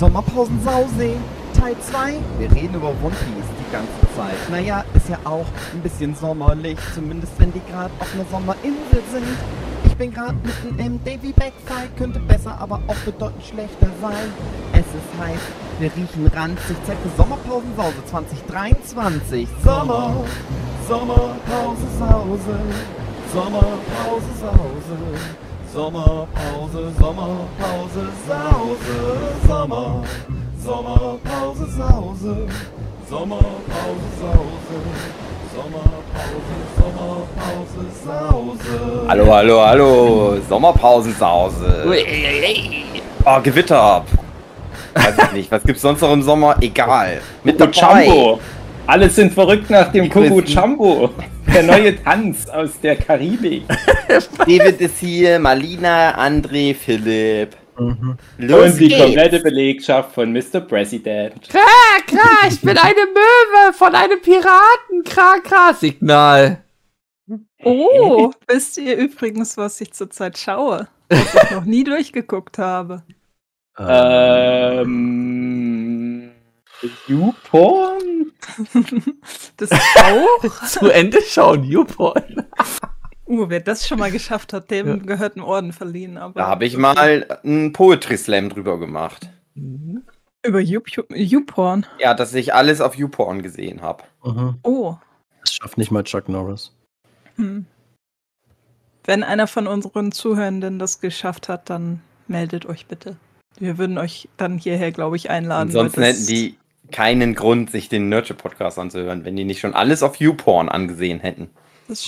Sommerpausensause, Teil 2. Wir reden über One Piece die ganze Zeit. Naja, ist ja auch ein bisschen sommerlich, zumindest wenn die gerade auf einer Sommerinsel sind. Ich bin gerade mitten im Davy Backfight, könnte besser, aber auch bedeutend schlechter sein. Es ist heiß, wir riechen ranzig, Zeit für Sommerpausensause 2023. Sommer, Sommerpause, Sause, Sommerpause, Sause. Sommerpause, Sommerpause, Sause, Sommer, Sommerpause, Sause, Sommerpause, Sause, Sommerpause, Sommerpause, Sause. Hallo, hallo, hallo. Sommerpausensause. Oh, Gewitter. Weiß ich nicht. Was gibt's sonst noch im Sommer? Egal. Mit dabei. Jumbo. Alle sind verrückt nach dem. Jumbo. Der neue Tanz aus der Karibik. David ist hier, Malina, André, Philipp. Mhm. Los Und die geht's. komplette Belegschaft von Mr. President. Kra, kra, ich bin eine Möwe von einem Piraten. Kra, kra, Signal. Oh, wisst ihr übrigens, was ich zurzeit schaue? Was ich noch nie durchgeguckt habe. Ähm. YouPorn? Das auch? Zu Ende schauen, YouPorn. Uh, wer das schon mal geschafft hat, dem gehört ein Orden verliehen. Aber Da habe ich mal einen Poetry Slam drüber gemacht. Über You- YouPorn. Ja, dass ich alles auf YouPorn gesehen habe. Mhm. Oh. Das schafft nicht mal Chuck Norris. Hm. Wenn einer von unseren Zuhörenden das geschafft hat, dann meldet euch bitte. Wir würden euch dann hierher, glaube ich, einladen. Ansonsten hätten die keinen Grund, sich den Nurture Podcast anzuhören, wenn die nicht schon alles auf YouPorn angesehen hätten.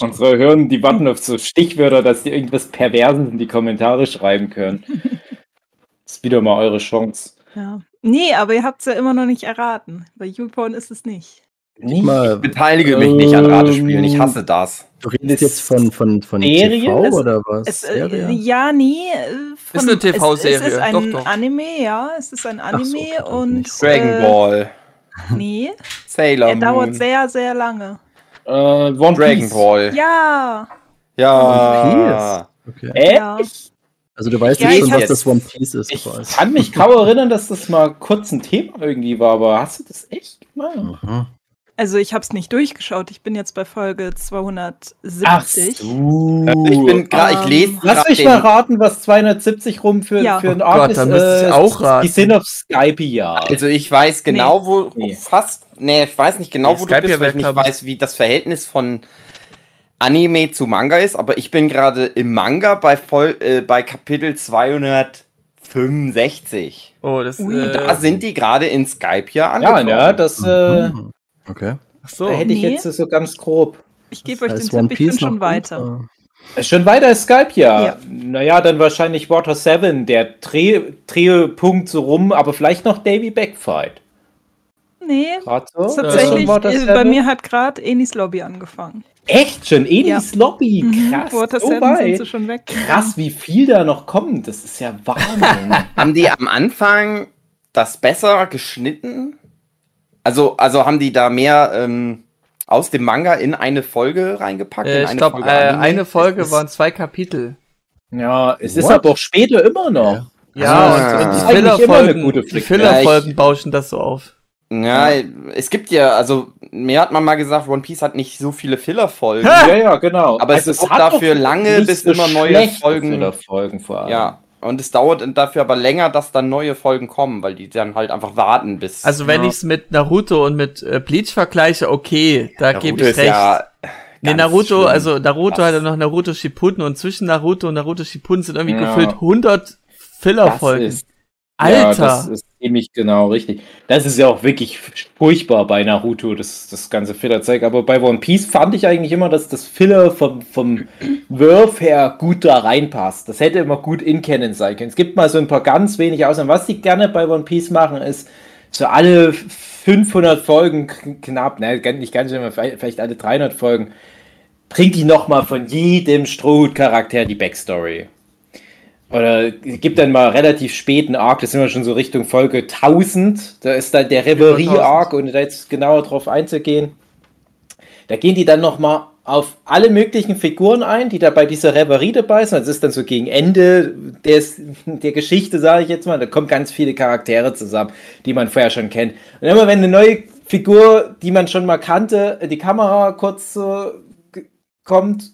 Unsere Hören, die warten auf so Stichwörter, dass die irgendwas Perverses in die Kommentare schreiben können. Das ist wieder mal eure Chance. Ja. Nee, aber ihr habt es ja immer noch nicht erraten. Bei YouPorn ist es nicht. Nicht? Mal, Beteilige mich nicht an Ratespielen, ich hasse das. du redest jetzt von, von, von Serie? TV Es- oder was? Es, äh, Serie? ja, nee. äh, Von, Ist eine TV-Serie, Es, es ist ein doch, doch. Anime, ja. Es ist ein so, Anime okay, dann und. nicht so. Dragon äh, Ball, Nee, Sailor er dauert Moon, sehr, sehr lange. Äh, One Dragon Piece. Ball. Ja. Ja. Okay. Äh? ja. Also du weißt Ja, jetzt ich schon, was das One Piece ist. Ich quasi. kann mich kaum erinnern, dass das mal kurz ein Thema irgendwie war, aber hast du das echt gemacht? Mhm. Also ich habe es nicht durchgeschaut. Ich bin jetzt bei Folge 270. Ach so. Ich bin gerade, ich Ähm, lese Lass mich mal raten, was 270 rum für, Ja. für ein Oh Arc Gott, ist. da müsste ich auch raten. Die sind auf Skype, ja. Also ich weiß genau, wo Nee. fast, nee, ich weiß nicht genau, Nee, wo Skype du bist, weil ich nicht weiß, wie das Verhältnis von Anime zu Manga ist, aber ich bin gerade im Manga bei voll, äh, bei Kapitel 265. Oh, das Ui, äh, Da sind die gerade in Skype ja ja, angekommen. ne, das äh, Mhm. Okay. Ach so. da hätte ich Nee. jetzt so ganz grob. Ich gebe euch den Tipp, ich bin schon weiter. gut, Ist Schon weiter ist Skype, ja. Ja. Naja, dann wahrscheinlich Water 7, der Dreh, Drehpunkt so rum, aber vielleicht noch Davy Backfight. Nee, so? tatsächlich, Water äh, bei 7? mir hat gerade Enis Lobby angefangen. Echt schon? Enis Lobby, Mhm, krass. Water so 7 sind sie schon weg. Krass, wie viel da noch kommt. Das ist ja Wahnsinn. Haben die am Anfang das besser geschnitten? Also, also haben die da mehr ähm, aus dem Manga in eine Folge reingepackt? Äh, in ich eine glaube, Folge äh, eine Folge Es ist- waren zwei Kapitel. ja, es ist What? aber auch später immer noch. Ja, Ah. und, und die ist Fillerfolgen, bauschen das so auf. Ja, es gibt ja, also mir hat man mal gesagt, One Piece hat nicht so viele Filler-Folgen. Ja, ja, genau. Aber es ist dafür lange, bis immer neue Folgen- Filler-Folgen vor allem. Ja, und es dauert dafür aber länger, dass dann neue Folgen kommen, weil die dann halt einfach warten bis. Also wenn Ja. ich es mit Naruto und mit äh, Bleach vergleiche, okay, da gebe ich recht. ja nee, Naruto, schlimm. also Naruto Das- hat ja noch Naruto Shippuden und zwischen Naruto und Naruto Shippuden sind irgendwie Ja. gefühlt 100 Fillerfolgen. Das ist, Ja, Alter! das ist ziemlich genau richtig. Das ist ja auch wirklich furchtbar bei Naruto, das, das ganze Filler-Zeug. Aber bei One Piece fand ich eigentlich immer, dass das Filler vom, vom Wurf her gut da reinpasst. Das hätte immer gut in Canon sein können. Es gibt mal so ein paar ganz wenige Ausnahmen. Was die gerne bei One Piece machen, ist so alle 500 Folgen knapp, ne, nicht ganz immer, vielleicht alle 300 Folgen, bringt die nochmal von jedem Strohhut-Charakter die Backstory. Oder gibt dann mal relativ späten Arc, das sind wir schon so Richtung Folge 1000. Da ist dann der Reverie-Arc, ohne da jetzt genauer drauf einzugehen. Da gehen die dann nochmal auf alle möglichen Figuren ein, die da bei dieser Reverie dabei sind. Das ist dann so gegen Ende des, der Geschichte, sage ich jetzt mal. Da kommen ganz viele Charaktere zusammen, die man vorher schon kennt. Und immer wenn eine neue Figur, die man schon mal kannte, in die Kamera kurz so kommt,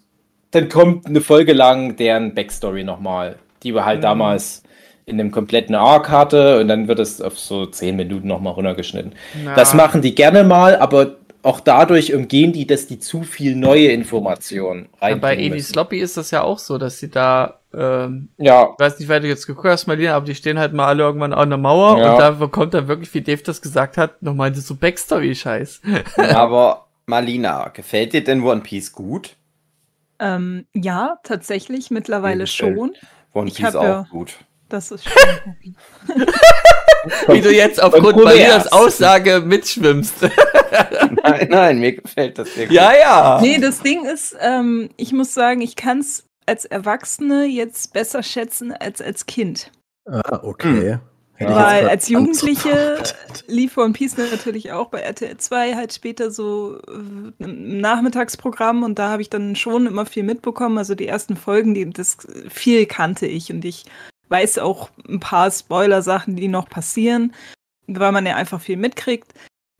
dann kommt eine Folge lang deren Backstory nochmal, die wir halt damals in einem kompletten Arc hatte und dann wird es auf so zehn Minuten nochmal runtergeschnitten. Na, Das machen die gerne mal, aber auch dadurch umgehen die, dass die zu viel neue Informationen ja, reinbringen bei Edi müssen. Sloppy ist das ja auch so, dass sie da, ähm, Ja, ich weiß nicht, wer du jetzt geguckt hast, Marlene, aber die stehen halt mal alle irgendwann an der Mauer Ja. und da kommt dann wirklich, wie Dave das gesagt hat, nochmal so Backstory-Scheiß. Aber Marlina, gefällt dir denn One Piece gut? Ähm, ja, tatsächlich, mittlerweile schon. One Ich Piece auch ja- gut. Das ist schon. Wie du jetzt aufgrund Kureas. Aussage mitschwimmst. Nein, nein, mir gefällt das sehr gut. ja, ja. nee, das Ding ist, ähm, ich muss sagen, ich kann es als Erwachsene jetzt besser schätzen als als Kind. Ah, okay. Hätte ich Weil als Jugendliche lief One Piece natürlich auch bei RTL 2 halt später so äh, im Nachmittagsprogramm und da habe ich dann schon immer viel mitbekommen. Also die ersten Folgen, die, das viel kannte ich und ich weiß auch ein paar Spoiler-Sachen, die noch passieren, weil man ja einfach viel mitkriegt.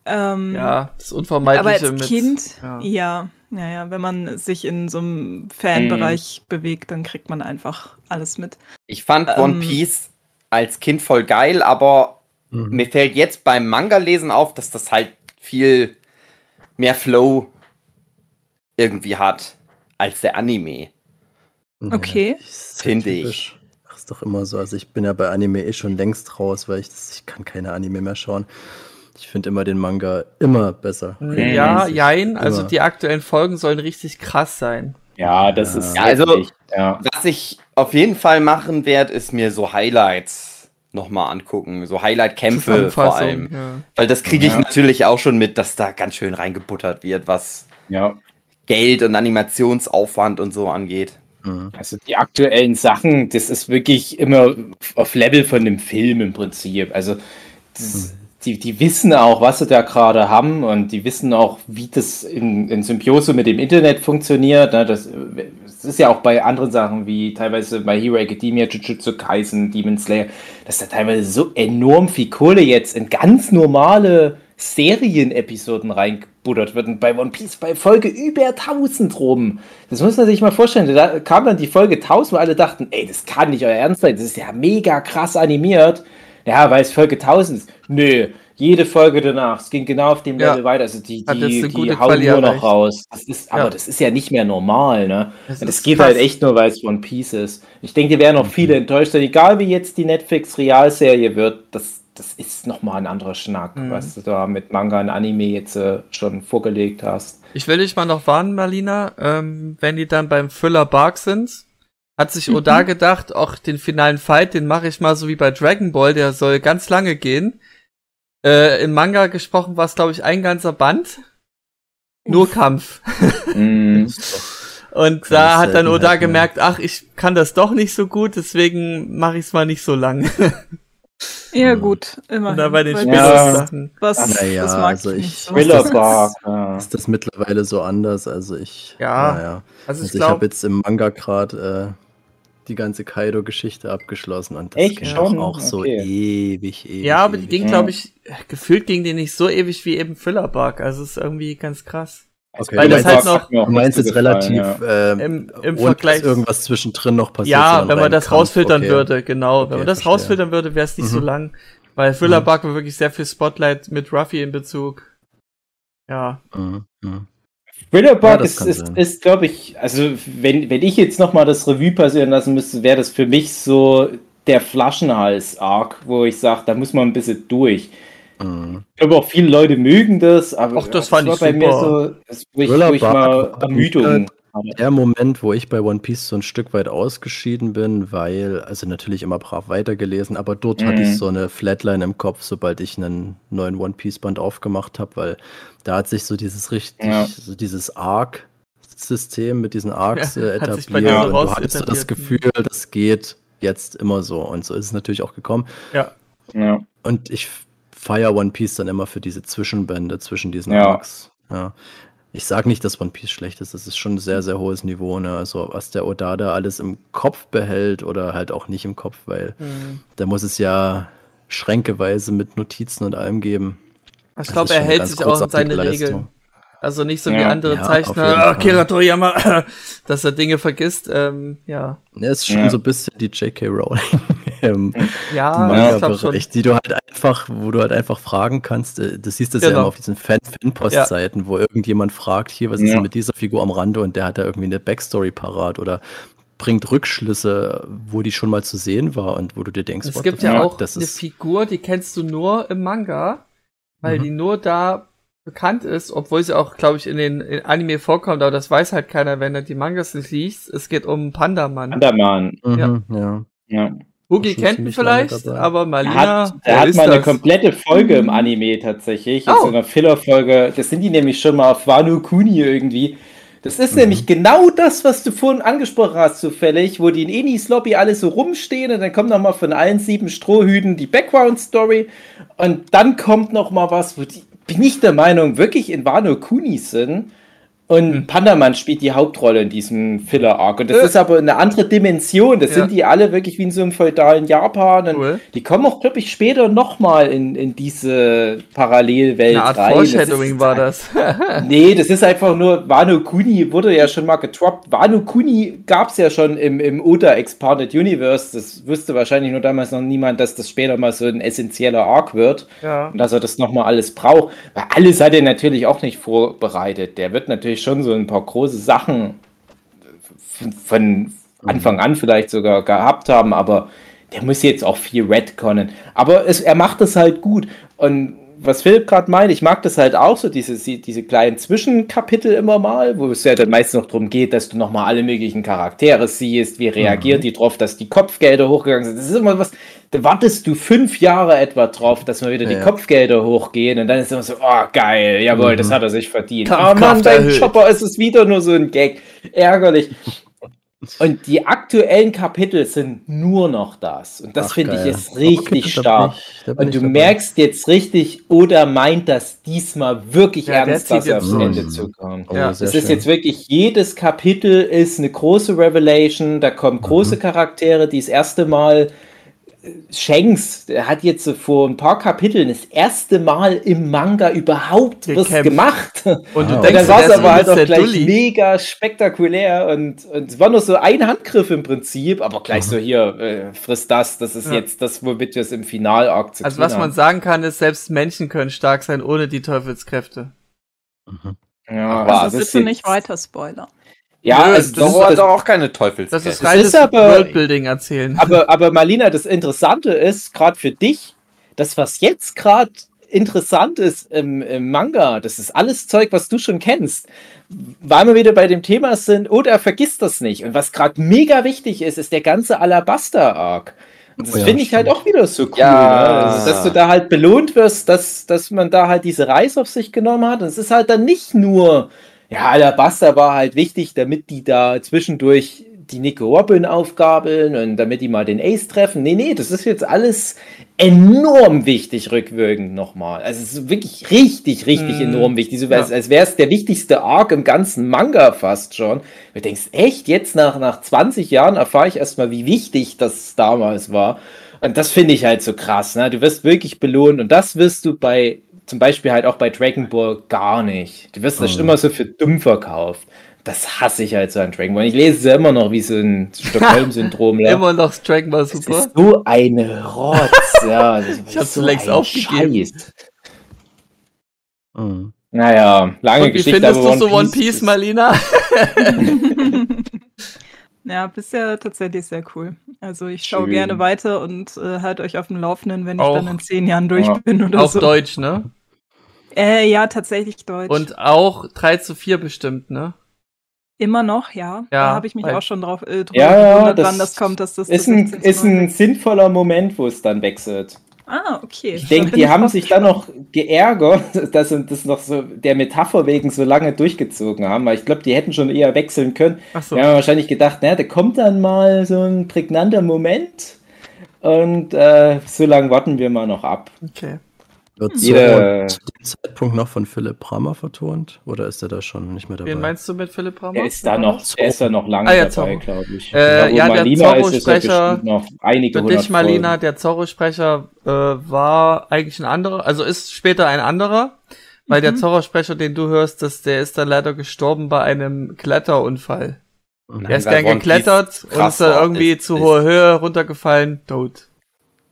Ähm, Ja, das aber Unvermeidliche als mit. Kind, ja. ja. ja, ja, wenn man sich in so einem Fanbereich bewegt, dann kriegt man einfach alles mit. Ich fand One Ähm. Piece als Kind voll geil, aber Mhm. mir fällt jetzt beim Manga-Lesen auf, dass das halt viel mehr Flow irgendwie hat als der Anime. Ja, Okay. ist Finde typisch. Ach, ist doch immer so. Also ich bin ja bei Anime eh schon längst raus, weil ich, das, ich kann keine Anime mehr schauen. Ich finde immer den Manga immer besser. Ja, jein. Also Immer. die aktuellen Folgen sollen richtig krass sein. Ja, das ist Ja, also- ja. Was ich auf jeden Fall machen werde, ist mir so Highlights nochmal angucken. So Highlight-Kämpfe vor allem. Ja. Weil das kriege ich Ja. natürlich auch schon mit, dass da ganz schön reingebuttert wird, was ja. Geld und Animationsaufwand und so angeht. Mhm. Also die aktuellen Sachen, das ist wirklich immer auf Level von dem Film im Prinzip. Also das, die, die wissen auch, was sie da gerade haben und die wissen auch, wie das in, in Symbiose mit dem Internet funktioniert. ne. Das, das ist ja auch bei anderen Sachen wie teilweise bei Hero Academia, Jujutsu Kaisen, Demon Slayer, dass da teilweise so enorm viel Kohle jetzt in ganz normale Serienepisoden reingebuttert wird. Und bei One Piece bei Folge über 1000 rum. Das muss man sich mal vorstellen. Da kam dann die Folge 1000, wo alle dachten, ey, das kann nicht euer Ernst sein. Das ist ja mega krass animiert. Ja, weil es Folge 1000 ist. Nö, jede Folge danach. Es ging genau auf dem Ja. Level weiter. Also die, die, die hauen nur noch raus. Das ist, aber Ja. das ist ja nicht mehr normal, ne? Das das geht krass. halt echt nur, weil es One Piece ist. Ich denke, die werden auch viele enttäuscht sein. Egal wie jetzt die Netflix-Realserie wird, das, das ist nochmal ein anderer Schnack, Mhm. was du da mit Manga und Anime jetzt äh, schon vorgelegt hast. Ich will dich mal noch warnen, Marlina. Ähm, wenn die dann beim Thriller Bark sind, hat sich Oda gedacht, auch den finalen Fight, den mache ich mal so wie bei Dragon Ball, der soll ganz lange gehen. Äh, Im Manga gesprochen war es, glaube ich, ein ganzer Band. Nur Kampf. Mhm. Und da hat dann Oda mehr. gemerkt, ach, ich kann das doch nicht so gut, deswegen mache ich es mal nicht so lang. Ja, Mhm. gut, immer. Und da bei den Ja. späteren Sachen. Was, Naja, das mag also ich ich- Bark. Ja. Ist das mittlerweile so anders? Also ich. Ja. naja. Also ich Also ich habe jetzt im Manga gerade äh, die ganze Kaido-Geschichte abgeschlossen und das Echt ging schon? auch so Okay. ewig, ewig. ja, aber die ewig. ging, glaube ich, gefühlt ging die nicht so ewig wie eben Thriller Bark. Also es ist irgendwie ganz krass. Okay, Weil du das meinst, halt auch du meinst jetzt so relativ ja. ähm, Im, im ohne, Vergleich. dass irgendwas zwischendrin noch passiert. Ja, wenn man das Kampf, rausfiltern okay. würde, genau. Okay, wenn man das verstehe. rausfiltern würde, wäre es nicht so Mhm. lang. Weil Thriller Mhm. Bark war wirklich sehr viel Spotlight mit Ruffy in Bezug. Ja. Mhm, mhm. Thriller Ja, Bark das ist, ist, ist glaube ich, also wenn, wenn ich jetzt nochmal das Revue passieren lassen müsste, wäre das für mich so der Flaschenhals-Arc, wo ich sage, da muss man ein bisschen durch. Mhm. Ich glaube auch viele Leute mögen das, aber Ach, das fand war ich bei mir super. so, das, wo ich, wo ich mal Ermüdung. Der Moment, wo ich bei One Piece so ein Stück weit ausgeschieden bin, weil, also natürlich immer brav weitergelesen, aber dort hatte Mhm. ich so eine Flatline im Kopf, sobald ich einen neuen One Piece Band aufgemacht habe, weil da hat sich so dieses richtig, Ja. so dieses Arc-System mit diesen Arcs Ja, äh, etabliert dir und du hattest so das etabliert. Gefühl, das geht jetzt immer so und so ist es natürlich auch gekommen. Ja. Ja. Und ich feiere One Piece dann immer für diese Zwischenbände zwischen diesen Ja. Arcs. Ja. Ich sage nicht, dass One Piece schlecht ist. Das ist schon ein sehr, sehr hohes Niveau. Ne? Also was der Odada alles im Kopf behält oder halt auch nicht im Kopf, weil Mhm. da muss es ja schränkeweise mit Notizen und allem geben. Ich glaube, er hält sich auch an seine Leistung. Regeln. Also nicht so wie Ja. andere Ja, Zeichner, Fall. Akira Toriyama, dass er Dinge vergisst. Ähm, ja. Ja, ist schon Ja. so ein bisschen die J.K. Rowling im Ja, ich glaube schon. Die du halt einfach, wo du halt einfach fragen kannst. äh, Du siehst das ja Genau. immer auf diesen Fan- Fanpost-Seiten, wo irgendjemand fragt, hier, was ist Ja. denn mit dieser Figur am Rande und der hat da irgendwie eine Backstory parat oder bringt Rückschlüsse, wo die schon mal zu sehen war und wo du dir denkst, Es gibt ja auch das eine Figur, die kennst du nur im Manga, weil Mhm. die nur da bekannt ist, obwohl sie auch, glaube ich, in den in Anime vorkommt, aber das weiß halt keiner, wenn er die Mangas nicht liest. Es geht um Pandaman. Andermann. mhm, ja. Ja. Hugi schon kennt ihn vielleicht, aber Er Malina, hat, er hat ist mal eine das? komplette Folge im Anime tatsächlich. Oh. so einer Filler-Folge. Das sind die nämlich schon mal auf Wano Kuni irgendwie. Das ist Mhm. nämlich genau das, was du vorhin angesprochen hast, zufällig, wo die in Enis Lobby alle so rumstehen und dann kommt noch mal von allen sieben Strohhüten die Background-Story und dann kommt noch mal was, wo die, bin ich der Meinung, wirklich in Wano Kuni sind. Und Hm. Pandaman spielt die Hauptrolle in diesem Filler-Arc. Und das Äh. ist aber eine andere Dimension. Das Ja. sind die alle wirklich wie in so einem feudalen Japan. Und Cool. die kommen auch, glaube ich, später nochmal in, in diese Parallelwelt Eine Art rein. Foreshadowing ist, war das. Nee, das ist einfach nur, Wano Kuni wurde ja schon mal getroppt. Wano Kuni gab es ja schon im, im Oda Expanded Universe. Das wusste wahrscheinlich nur damals noch niemand, dass das später mal so ein essentieller Arc wird. ja. Und dass er das nochmal alles braucht. Weil alles hat er natürlich auch nicht vorbereitet. Der wird natürlich schon so ein paar große Sachen von- Anfang an vielleicht sogar gehabt haben, aber der muss jetzt auch viel retconnen. Aber es, er macht das halt gut. Und was Philipp gerade meint, ich mag das halt auch so, diese, diese kleinen Zwischenkapitel immer mal, wo es ja dann meistens noch darum geht, dass du nochmal alle möglichen Charaktere siehst, wie reagieren die drauf, dass die Kopfgelder hochgegangen sind. Das ist immer was, da wartest du fünf Jahre etwa drauf, dass mal wieder die Ja. Kopfgelder hochgehen und dann ist immer so, oh geil, jawohl, das hat er sich verdient. Ah Kampfkraft Mann, beim erhöht. Chopper ist es wieder nur so ein Gag. Ärgerlich. Und die aktuellen Kapitel sind nur noch das. Und das Ach, finde ich ist richtig Okay, stark. ich- Und du dabei. merkst jetzt richtig, oder meint das diesmal wirklich Ja, ernst, dass er jetzt aufs durch. Ende zukommt. Oh, Ja, Es ist schön. jetzt wirklich, jedes Kapitel ist eine große Revelation, da kommen große Mhm. Charaktere, die das erste Mal äh, Shanks, der hat jetzt vor ein paar Kapiteln das erste Mal im Manga überhaupt was Gekämpft. gemacht. Und du Ah, Und denkst, dann war es der ist aber halt auch gleich Dulli. mega spektakulär und, und es war nur so ein Handgriff im Prinzip, aber gleich so hier, äh, friss das, das ist Ja. jetzt das, womit wir es im Final-Arc zu Also tun was man haben. sagen kann, ist, selbst Menschen können stark sein ohne die Teufelskräfte. Mhm. Ja, Ach, Also das ist bitte nicht jetzt- weiter spoiler. Ja, Nö, also Das das, ist doch auch keine Teufels. Das ist Das reines Worldbuilding erzählen. aber, aber Marlina, das Interessante ist, gerade für dich, das, was jetzt gerade interessant ist im, im Manga, das ist alles Zeug, was du schon kennst. Weil wir wieder bei dem Thema sind, oder vergisst das nicht. Und was gerade mega wichtig ist, ist der ganze Alabaster-Arc. Und das Oh ja, finde ich halt auch wieder so cool, Ja. ne? also, dass du da halt belohnt wirst, dass, dass man da halt diese Reise auf sich genommen hat. Und es ist halt dann nicht nur, ja, Alabaster war halt wichtig, damit die da zwischendurch die Nico Robin aufgabeln und damit die mal den Ace treffen. Nee, nee, das ist jetzt alles enorm wichtig rückwirkend nochmal. Also es ist wirklich richtig, richtig Mm, enorm wichtig. So, ja. als, als wäre es der wichtigste Arc im ganzen Manga fast schon. Du denkst, echt, jetzt nach, nach 20 Jahren erfahre ich erstmal, wie wichtig das damals war. Und das finde ich halt so krass. Ne? Du wirst wirklich belohnt und das wirst du bei, zum Beispiel halt auch bei Dragon Ball gar nicht. Du wirst das Mhm. immer so für dumm verkauft. Das hasse ich halt so an Dragon Ball. Ich lese es ja immer noch wie so ein Stockholm-Syndrom. ne? Immer noch Dragon Ball Das super. ist so eine Rotz, ja. Das ist Ich hab's so längst aufgegeben. Scheiß. Mhm. Naja, lange Und wie Geschichte. findest aber du so One Piece, Marlina? ja, bisher tatsächlich sehr cool. Also ich schaue Schön. gerne weiter und äh, halt euch auf dem Laufenden, wenn ich Auch- dann in zehn Jahren durch Ja. bin oder Auf so. Deutsch, ne? Äh, ja, tatsächlich Deutsch. Und auch 3 zu 4 bestimmt, ne? immer noch, ja. Ja, da habe ich mich auch schon drauf äh, drüber Ja, ja, gewundert, das wann das kommt, dass das Ist ein, 16 zu ist ein 9 sinnvoller Moment, wo es dann wechselt. Ah, okay. Ich denke, die haben drauf sich dann noch geärgert, dass sie das noch so der Metapher wegen so lange durchgezogen haben, weil ich glaube, die hätten schon eher wechseln können. Achso. Wir haben wahrscheinlich gedacht, na, da kommt dann mal so ein prägnanter Moment und äh, so lange warten wir mal noch ab. Okay. Wird Jeder- zu dem Zeitpunkt noch von Philipp Brammer vertont? Oder ist er da schon nicht mehr dabei? Wen meinst du mit Philipp Rammer? Der ist da noch, der ist da noch lange Ah, ja, dabei, glaube ich. Äh, ja, der Malina er Zorro-Sprecher noch einige Für dich, Marlina, der Zorro-Sprecher äh, war eigentlich ein anderer, also ist später ein anderer, weil der Mhm. Zorro-Sprecher, den du hörst, das, der ist dann leider gestorben bei einem Kletterunfall. Der ist gern geklettert und ist dann irgendwie ist- zu ist- hohe Höhe runtergefallen, tot.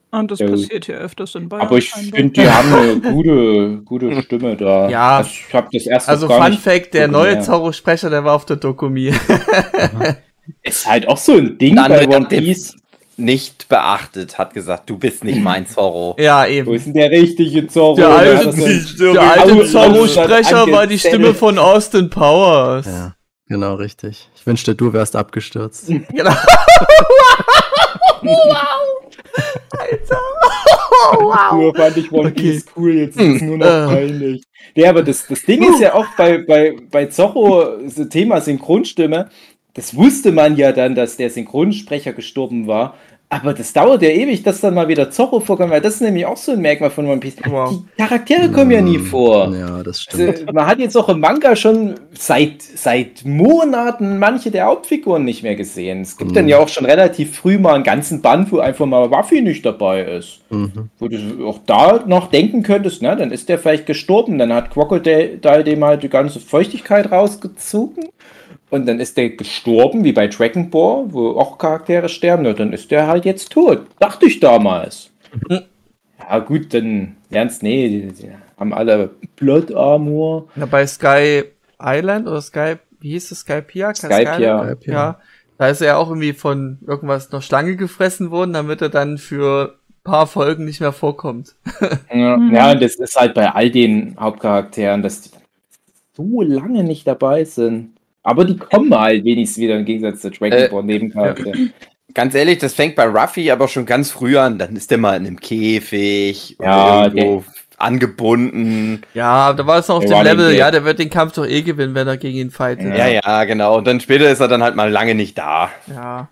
Und das Ja, gut. passiert ja öfters in Bayern. Aber ich finde, die haben eine gute, gute Stimme da. Ja. Also Ich habe das erste Also gar Fun nicht Fact, der neue. Zorro-Sprecher, der war auf der Dokumi. Ist halt auch so ein Ding Dann bei One der- Piece. Nicht beachtet, hat gesagt, du bist nicht mein Zorro. ja, Wo eben. ist denn der richtige Zorro? Der alte, alte Zorro-Sprecher war die. Stimme von Austin Powers. Ja, genau, richtig. Ich wünschte, du wärst abgestürzt. Genau. Alter. Früher fand ich One Okay. Piece cool, jetzt ist es nur noch Äh. peinlich. Ja, aber das, das Ding ist ja auch bei, bei, bei Zorro, so Thema Synchronstimme, das wusste man ja dann, dass der Synchronsprecher gestorben war. Aber das dauert ja ewig, dass dann mal wieder Zorro vorkommt, weil das ist nämlich auch so ein Merkmal von One Piece. Wow. Die Charaktere kommen ja nie Mm, vor. Ja, das stimmt. Also, man hat jetzt auch im Manga schon seit, seit Monaten manche der Hauptfiguren nicht mehr gesehen. Es gibt Mhm. dann ja auch schon relativ früh mal einen ganzen Band, wo einfach mal Waffi nicht dabei ist. Mhm. Wo du auch da noch denken könntest, na, dann ist der vielleicht gestorben. Dann hat Crocodile dem halt die ganze Feuchtigkeit rausgezogen. Und dann ist der gestorben, wie bei Dragon Ball, wo auch Charaktere sterben. Na, dann ist der halt jetzt tot. Dachte ich damals. Mhm. Ja, gut, dann lernst, nee, die, die haben alle Blood Armor. Na, bei Sky Island oder Sky, wie hieß es, Skypia? Skype, ja. Skype, ja. Ja. Da ist er ja auch irgendwie von irgendwas noch Schlange gefressen worden, damit er dann für ein paar Folgen nicht mehr vorkommt. Ja, Mhm. ja, und das ist halt bei all den Hauptcharakteren, dass die so lange nicht dabei sind. Aber die kommen halt wenigstens wieder im Gegensatz zu Dragon Äh, Ball Nebencharakter. Ganz ehrlich, das fängt bei Ruffy aber schon ganz früh an. Dann ist der mal in einem Käfig Ja, oder irgendwo angebunden. Ja, da war es noch auf Der dem Level, nicht ja, der wird den Kampf doch eh gewinnen, wenn er gegen ihn fightet. Ja, ja, genau. Und dann später ist er dann halt mal lange nicht da. Ja.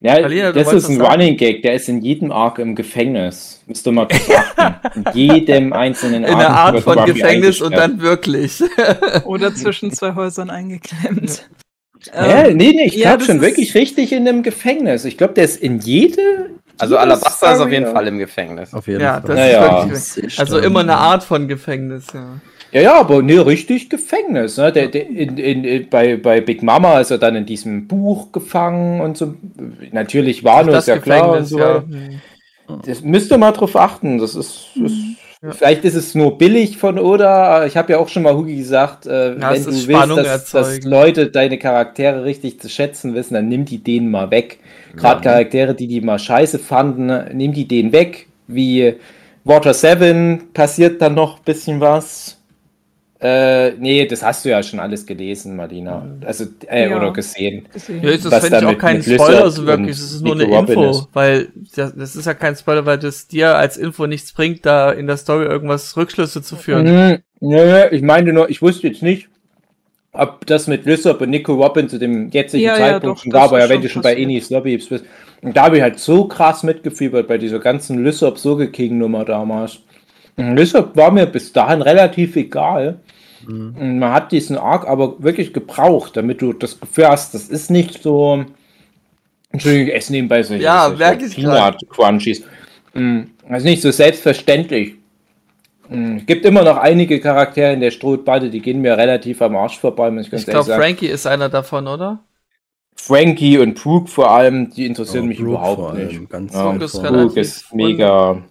Ja, Alina, das ist ein? Running Gag, der ist in jedem Arc im Gefängnis. Müsst ihr mal drauf achten. In jedem einzelnen In der Art von Gefängnis und dann wirklich. Oder zwischen zwei Häusern eingeklemmt. Ja, Ähm, nee, nee, ich ja, glaube schon wirklich richtig in einem Gefängnis. Ich glaube, der ist in jede. Also jede Alabasta ist auf jeden Fall im Gefängnis. Auf jeden ja, Fall. das Naja. ist wirklich. Also immer eine Art von Gefängnis, ja. Ja, ja, aber nee, richtig Gefängnis. Ne? Der, der, in, in, in, bei, bei Big Mama ist er dann in diesem Buch gefangen und so. Natürlich Wano ist ja klar und so ja. Das müsst ihr mal drauf achten. Das ist. ist Ja. Vielleicht ist es nur billig von Oda. Ich habe ja auch schon mal Hugi gesagt, äh, Ja, wenn es du ist willst, Spannung dass, dass. Leute deine Charaktere richtig zu schätzen wissen, dann nimm die denen mal weg. Gerade Charaktere, die die mal scheiße fanden, nimm die denen weg. Wie Water 7 passiert dann noch ein bisschen was. Äh, nee, das hast du ja schon alles gelesen, Marlina. Also, äh, Ja. oder gesehen. Ja, das Was finde ich auch kein Spoiler so wirklich, es ist nur eine Nico Robin Info, ist. weil das, das ist ja kein Spoiler, weil das dir als Info nichts bringt, da in der Story irgendwas Rückschlüsse zu führen. Mhm. Ja, ich meinte nur, ich wusste jetzt nicht, ob das mit Lissop und Nico Robin zu dem jetzigen Ja, ja, Zeitpunkt doch, schon das war, aber ja, wenn du schon bei. Enis Lobby bist. Und da habe ich halt so krass mitgefiebert bei dieser ganzen Lissop Soge King Nummer damals. Lissop war mir bis dahin relativ egal. Und man hat diesen Arc aber wirklich gebraucht, damit du das Gefühl hast, das ist nicht so. Entschuldigung, ich esse nebenbei so Ja, so merk ich Peanut Crunchies. Das ist nicht so selbstverständlich. Mm, Es gibt immer noch einige Charaktere in der Strohbande, die gehen mir relativ am Arsch vorbei, muss ich ganz Ich ehrlich glaube, sagen. Frankie ist einer davon, oder? Frankie und Brooke vor allem, die interessieren Ja, mich Brooke überhaupt nicht. ganz Ja, Brooke ist Brooke ist mega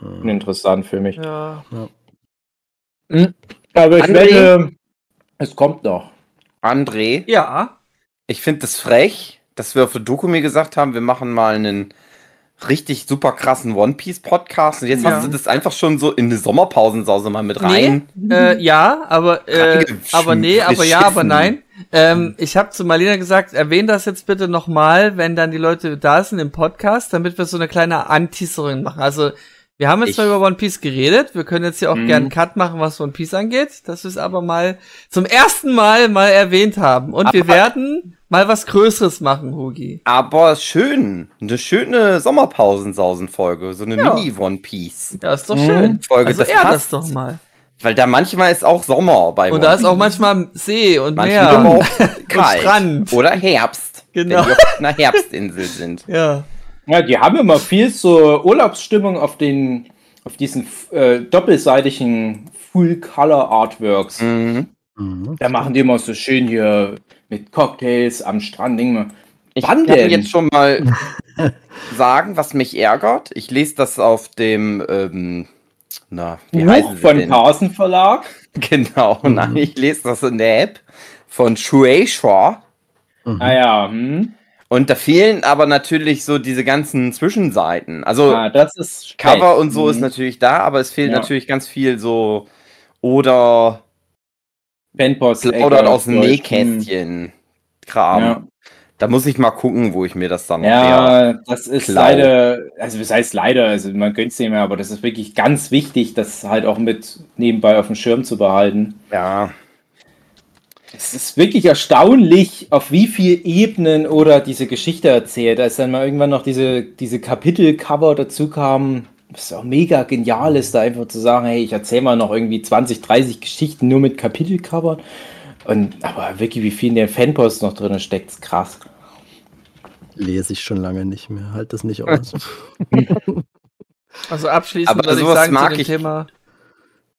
uninteressant für mich. Ja. Aber ich André? wette, es kommt noch. André, Ja. ich finde das frech, dass wir für Dokumi gesagt haben, wir machen mal einen richtig super krassen One Piece Podcast und jetzt Ja. hast du das einfach schon so in eine Sommerpausensause mal mit rein. Äh, ja, aber äh, aber nee, aber ja, aber nein. Ähm, ich habe zu Marlena gesagt, erwähn das jetzt bitte nochmal, wenn dann die Leute da sind im Podcast, damit wir so eine kleine Anteaserung machen. Also wir haben jetzt Ich- zwar über One Piece geredet, wir können jetzt hier auch Mhm. gern einen Cut machen, was One Piece angeht, dass wir es aber mal zum ersten Mal mal erwähnt haben. Und wir Aber- werden mal was Größeres machen, Hugi. Aber schön. Eine schöne Sommerpausensausen-Folge. So eine Ja. Mini-One Piece. Ja, ist doch Mhm. schön. Folge, Also das das doch mal. Weil da manchmal ist auch Sommer bei Und da ist auch manchmal See und Manchmal Meer. auch kalt. Strand. Oder Herbst. Genau. Wenn wir auf einer Herbstinsel sind. Ja. Ja, die haben immer viel so Urlaubsstimmung auf den, auf diesen äh, doppelseitigen Full-Color-Artworks. Mhm. Mhm. Da machen die immer so schön hier mit Cocktails am Strand. Dinge. Ich Wann kann denn? jetzt schon mal sagen, was mich ärgert. Ich lese das auf dem, ähm, na, wie Buch von? Carson Verlag. Genau, nein, ich lese das in der App von Shueisha. Mhm. Ah ja, hm. Und da fehlen aber natürlich so diese ganzen Zwischenseiten. Also ah, das ist Cover und so Hm. ist natürlich da, aber es fehlt Ja. natürlich ganz viel so oder Fanpost plaudert aus dem. Nähkästchen Kram. Ja. Da muss ich mal gucken, wo ich mir das dann Ja, das ist Klau. leider, also was heißt leider, also man gönnt es nicht mehr, aber das ist wirklich ganz wichtig, das halt auch mit nebenbei auf dem Schirm zu behalten. Ja, Es ist wirklich erstaunlich, auf wie viel Ebenen oder diese Geschichte erzählt. Als dann mal irgendwann noch diese, diese Kapitelcover dazu kamen, was auch mega genial ist, da einfach zu sagen, hey, ich erzähle mal noch irgendwie 20, 30 Geschichten nur mit Kapitelcovern. Und aber wirklich, wie viel in der Fanpost noch drin steckt, ist krass. Lese ich schon lange nicht mehr. Halt das nicht aus. Also abschließend Aber würde ich sagen mag zu dem ich. Thema.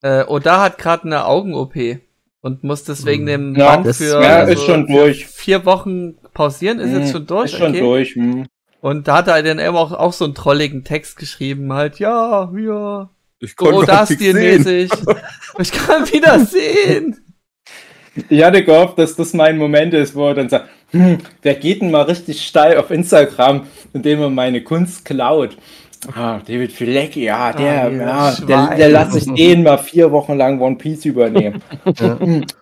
Äh, Oda hat gerade eine Augen-OP und muss deswegen den Ja, Band das- für Ja, also ist schon durch. vier Wochen pausieren. Ist jetzt Hm, schon durch. Ist schon okay. durch. hm. Und da hat er dann eben auch, auch so einen trolligen Text geschrieben, halt, ja, ja, ich so Oda-stilmäßig. Ich kann wieder sehen. Ich hatte gehofft, dass das mein Moment ist, wo er dann sagt, hm, wer geht denn mal richtig steil auf Instagram, indem er meine Kunst klaut? Ah, David Filecki, ja, der, Ah, ja, der, der lasse ich den mal vier Wochen lang One Piece übernehmen. Hm.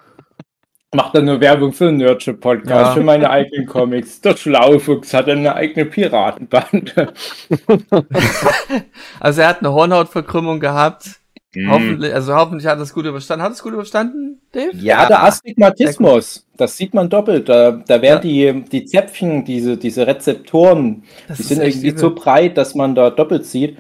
Macht dann nur Werbung für einen Nerdship-Podcast, Ja. für meine eigenen Comics. Der Schlaufuchs hat eine eigene Piratenbande. Also er hat eine Hornhautverkrümmung gehabt. Hm. Hoffentlich, also hoffentlich hat er es gut überstanden. Hat er es gut überstanden, Dave? Ja, der Astigmatismus, das sieht man doppelt. Da, da werden die, die Zäpfchen, diese, diese Rezeptoren, Das die sind irgendwie übel. so breit, dass man da doppelt sieht.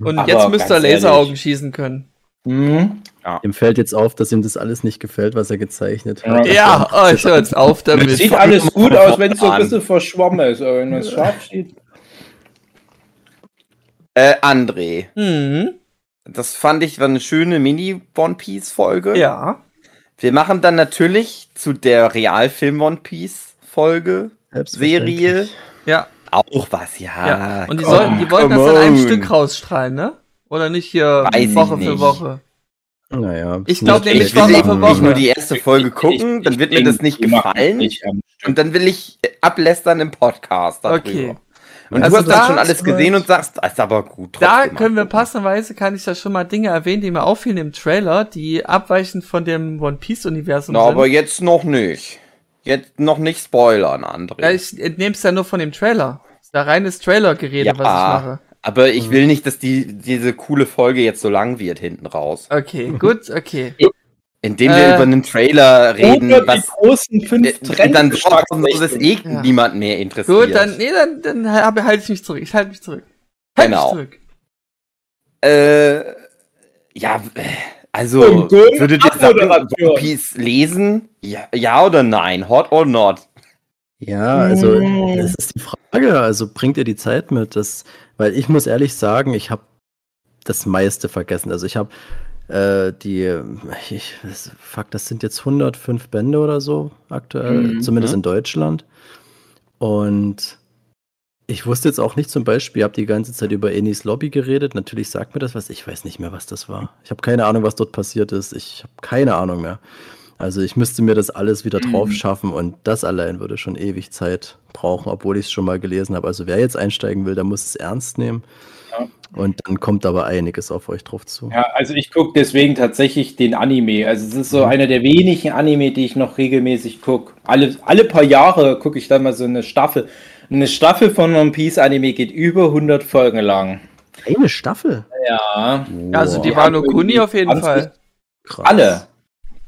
Und Aber jetzt müsste er ganz ehrlich. Laseraugen schießen können. Mhm. Ihm fällt jetzt auf, dass ihm das alles nicht gefällt, was er gezeichnet hat. Ja, oh, ich höre jetzt auf damit. Sieht alles gut aus, wenn es so ein bisschen verschwommen ist, aber wenn man es scharf sieht. Äh, André, Mhm. Das fand ich war eine schöne Mini-One Piece-Folge. Ja. Wir machen dann natürlich zu der Realfilm One Piece-Folge. Serie, Ja. auch was, ja. ja. Und die, komm, sollten, die wollten das in einem on. Stück rausstrahlen, ne? Oder nicht hier Weiß ich Woche für. Woche? Naja, Ich glaub nicht nämlich, Ich will Woche nicht, für Woche. nur die erste Folge gucken, dann wird mir das nicht gefallen. nicht. Und dann will ich äh, ablästern im Podcast darüber. Okay. Und Also du hast da- das schon alles gesehen und sagst, das ist aber gut. Da können wir passenderweise, kann ich da schon mal Dinge erwähnen, die mir auffielen im Trailer, die abweichend von dem One Piece Universum Na, aber sind. jetzt noch nicht. Jetzt noch nicht spoilern, André. Ja, ich entnehme es ja nur von dem Trailer. Da reines Trailer-Gerede, Ja, was ich mache. aber ich will nicht, dass die, diese coole Folge jetzt so lang wird hinten raus. Okay, gut, okay. Indem Äh, wir über einen Trailer reden, was großen fünf äh, dann so, Trends. dass eh Ja. niemand mehr interessiert. Gut, dann, nee, dann, dann halte halt ich mich zurück. Ich halte mich zurück. Halt Genau. mich zurück. Äh, ja, äh, also, würdet ihr sagen. One Piece lesen? Ja, ja oder nein? Hot or not? Ja, also Mm. das ist die Frage. Also bringt ihr die Zeit mit? Das, weil ich muss ehrlich sagen, ich habe das meiste vergessen. Also ich habe äh, die, ich, fuck, das sind jetzt 105 Bände oder so aktuell, Mhm. zumindest in Deutschland. Und ich wusste jetzt auch nicht zum Beispiel, ihr habt die ganze Zeit über Enis Lobby geredet. Natürlich sagt mir das was. Ich weiß nicht mehr, was das war. Ich habe keine Ahnung, was dort passiert ist. Ich habe keine Ahnung mehr. Also ich müsste mir das alles wieder drauf schaffen und das allein würde schon ewig Zeit brauchen, obwohl ich es schon mal gelesen habe. Also wer jetzt einsteigen will, der muss es ernst nehmen. Ja. Und dann kommt aber einiges auf euch drauf zu. Ja, also ich gucke deswegen tatsächlich den Anime. Also es ist Mhm. so einer der wenigen Anime, die ich noch regelmäßig gucke. Alle, alle paar Jahre gucke ich dann mal so eine Staffel. Eine Staffel von One Piece Anime geht über 100 Folgen lang. Eine Staffel? Ja, Also die Wano Kuni auf jeden 20 Fall. krass. alle.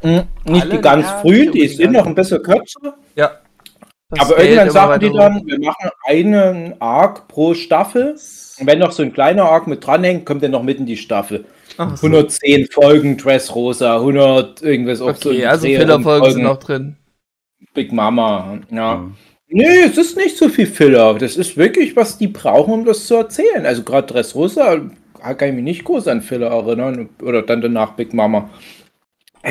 Hm, nicht Alle? die ganz Ja, frühen, die unbedingt sind noch ein bisschen kürzer. Ja. Das Aber Geld irgendwann sagen die dann, wir machen einen Arc pro Staffel. Und wenn noch so ein kleiner Arc mit dranhängt, kommt der noch mit in die Staffel. Ach so. 110 Folgen Dressrosa, 100 irgendwas auch so. Okay, die also Fillerfolgen sind auch drin. Big Mama, ja. Mhm. Nee, es ist nicht so viel Filler. Das ist wirklich, was die brauchen, um das zu erzählen. Also gerade Dressrosa kann ich mich nicht groß an Filler erinnern. Oder dann danach Big Mama.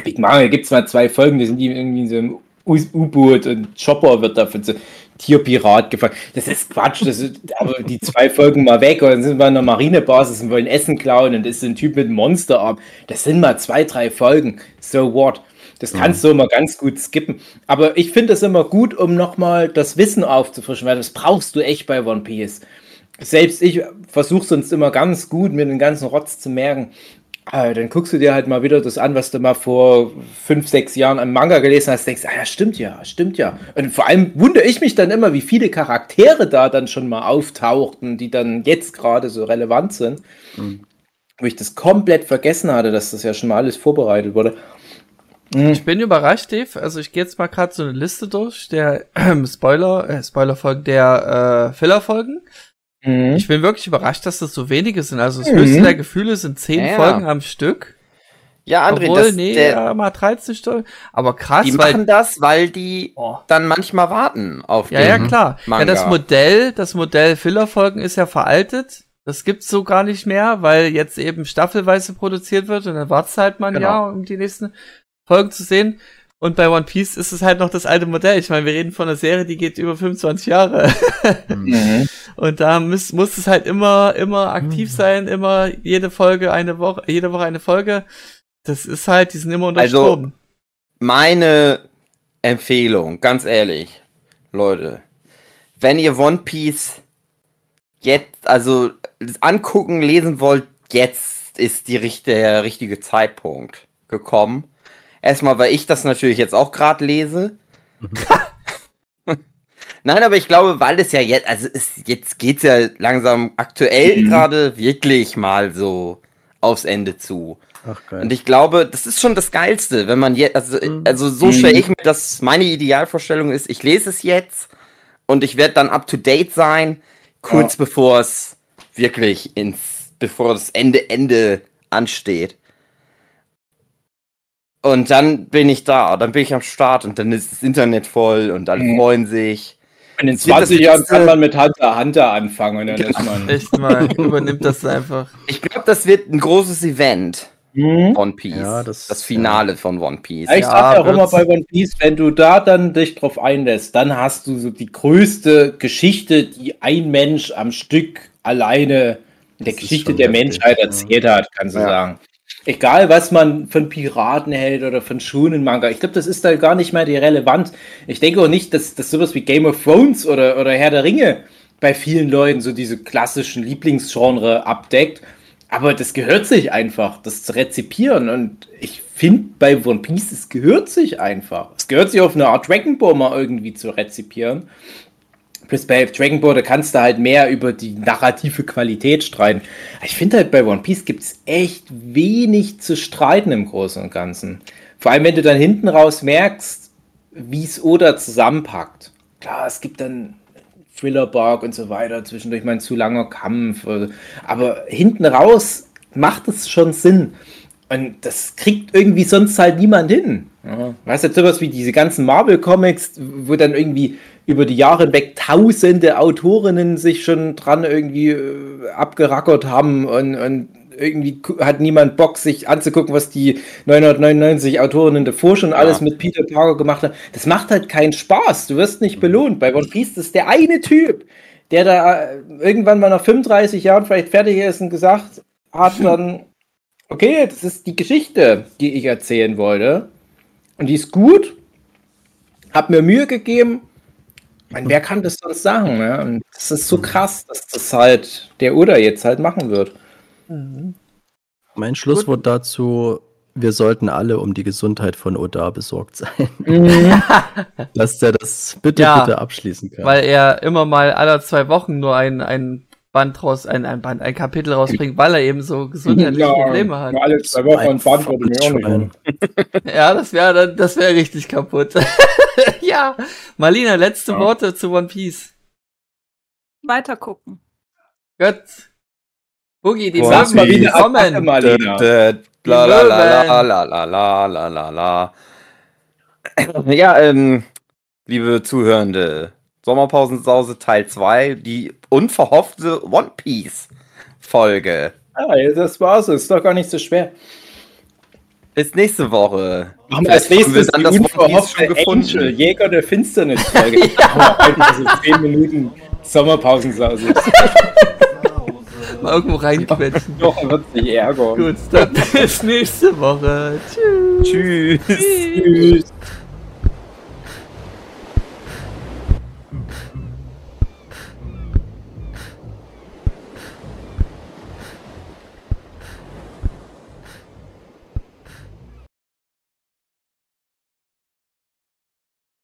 Big Mama gibt es mal zwei Folgen, die sind die irgendwie in so einem U-Boot und Chopper wird da von so Tierpirat gefangen. Das ist Quatsch. Das ist, aber die zwei Folgen mal weg und dann sind wir an einer Marinebasis und wollen Essen klauen und ist so ein Typ mit einem Monsterarm. Das sind mal zwei, drei Folgen. So what? Das kannst du immer ganz gut skippen. Aber ich finde es immer gut, um nochmal das Wissen aufzufrischen, weil das brauchst du echt bei One Piece. Selbst ich versuche sonst immer ganz gut, mir den ganzen Rotz zu merken. Äh, dann guckst du dir halt mal wieder das an, was du mal vor fünf, sechs Jahren am Manga gelesen hast, denkst, ah ja, stimmt ja, stimmt ja. Und vor allem wundere ich mich dann immer, wie viele Charaktere da dann schon mal auftauchten, die dann jetzt gerade so relevant sind. Wo ich das komplett vergessen hatte, dass das ja schon mal alles vorbereitet wurde. Ich bin überrascht, Dave. Also ich gehe jetzt mal gerade so eine Liste durch der ähm, Spoiler, äh, Spoilerfolgen der äh, Fillerfolgen. Mhm. Ich bin wirklich überrascht, dass das so wenige sind. Also das Mhm. höchste der Gefühle sind zehn Ja. Folgen am Stück. Ja, André, Obwohl, das, nee, der, ja, mal 13 Stunden. Aber krass, die weil machen das, weil die Oh. dann manchmal warten auf Ja, den ja, klar. Ja, Manga. das Modell, das Modell Fillerfolgen ist ja veraltet. Das gibt's so gar nicht mehr, weil jetzt eben staffelweise produziert wird und dann wartest halt mal ein Genau. Jahr, um die nächsten Folgen zu sehen. Und bei One Piece ist es halt noch das alte Modell. Ich meine, wir reden von einer Serie, die geht über 25 Jahre. Mhm. Und da muss, muss es halt immer, immer aktiv sein, immer jede Folge eine Woche, jede Woche eine Folge. Das ist halt, die sind immer unter Also, Strom. Meine Empfehlung, ganz ehrlich, Leute, wenn ihr One Piece jetzt, also angucken, lesen wollt, jetzt ist die der richtige Zeitpunkt gekommen. Erstmal, weil ich das natürlich jetzt auch gerade lese. Nein, aber ich glaube, weil es ja jetzt, also es, jetzt geht's ja langsam aktuell Mhm. gerade wirklich mal so aufs Ende zu. Ach geil. Und ich glaube, das ist schon das Geilste, wenn man jetzt, also, Mhm. also so stelle ich mir das, meine Idealvorstellung ist, ich lese es jetzt und ich werde dann up to date sein, kurz bevor es wirklich ins, bevor das Ende, Ende ansteht. Und dann bin ich da, dann bin ich am Start und dann ist das Internet voll und alle Mhm. freuen sich. Und in Es wird das 20 Jahren kann man mit Hunter x Hunter anfangen und dann ist man. Echt mal, übernimmt das einfach. Ich glaube, das wird ein großes Event, Mhm. One Piece. Ja, das- das Finale von One Piece. Ja, ich Ja, sag ja auch immer bei One Piece, wenn du da dann dich drauf einlässt, dann hast du so die größte Geschichte, die ein Mensch am Stück alleine in der Geschichte der heftig, Menschheit ja. erzählt hat, kannst du Ja. sagen. Egal, was man von Piraten hält oder von Shonen Manga. Ich glaube, das ist da gar nicht mehr relevant. Ich denke auch nicht, dass, dass sowas wie Game of Thrones oder, oder Herr der Ringe bei vielen Leuten so diese klassischen Lieblingsgenre abdeckt. Aber das gehört sich einfach, das zu rezipieren. Und ich finde bei One Piece, es gehört sich einfach. Es gehört sich auf eine Art Dragon Ball mal irgendwie zu rezipieren. Plus bei Dragon Ball, da kannst du halt mehr über die narrative Qualität streiten. Ich finde halt bei One Piece gibt es echt wenig zu streiten im Großen und Ganzen. Vor allem, wenn du dann hinten raus merkst, wie es Oda zusammenpackt. Klar, es gibt dann Thriller-Bark und so weiter, zwischendurch mal ein zu langer Kampf. Aber hinten raus macht es schon Sinn. Und das kriegt irgendwie sonst halt niemand hin. Ja. Weißt du, sowas wie diese ganzen Marvel-Comics, wo dann irgendwie über die Jahre hinweg tausende Autorinnen sich schon dran irgendwie äh, abgerackert haben und, und irgendwie hat niemand Bock, sich anzugucken, was die 999 Autorinnen davor schon alles mit Peter Parker gemacht haben. Das macht halt keinen Spaß. Du wirst nicht belohnt. Bei One Piece ist der eine Typ, der da äh, irgendwann mal nach 35 Jahren vielleicht fertig ist und gesagt hat dann, okay, das ist die Geschichte, die ich erzählen wollte. Und die ist gut. Hab mir Mühe gegeben. Und wer kann das sonst sagen? Ne? Und das ist so krass, dass das halt der Oda jetzt halt machen wird. Mein Schlusswort dazu, wir sollten alle um die Gesundheit von Oda besorgt sein. Dass der das bitte, Ja, bitte abschließen kann. Weil er immer mal alle zwei Wochen nur ein, ein Band raus, ein, ein Band, ein Kapitel rausbringt, weil er eben so gesundheitliche Probleme hat. Alle zwei Wochen ein Band würde mir auch nicht hören. Ja, das wäre dann, das wäre richtig kaputt. ja, Marlina, letzte Ja. Worte zu One Piece. Weiter gucken. Gut. Boogie, die One Möwen wieder kommen. La la la la la la la la la. Ja, ähm, liebe Zuhörende, Sommerpausensause Teil 2, die unverhoffte One Piece Folge. Ah, ja, das war's. Ist doch gar nicht so schwer. Ist nächste Woche. Machen wir als nächstes dann die unverhoffte schon gefunden. Angel, Jäger der Finsternis-Folge. ja. Einfach so 10 Minuten Sommerpausensause. Mal irgendwo reinquetschen. Doch, er wird sich ärgern. Gut, dann bis nächste Woche. Tschüss. Tschüss. Tschüss.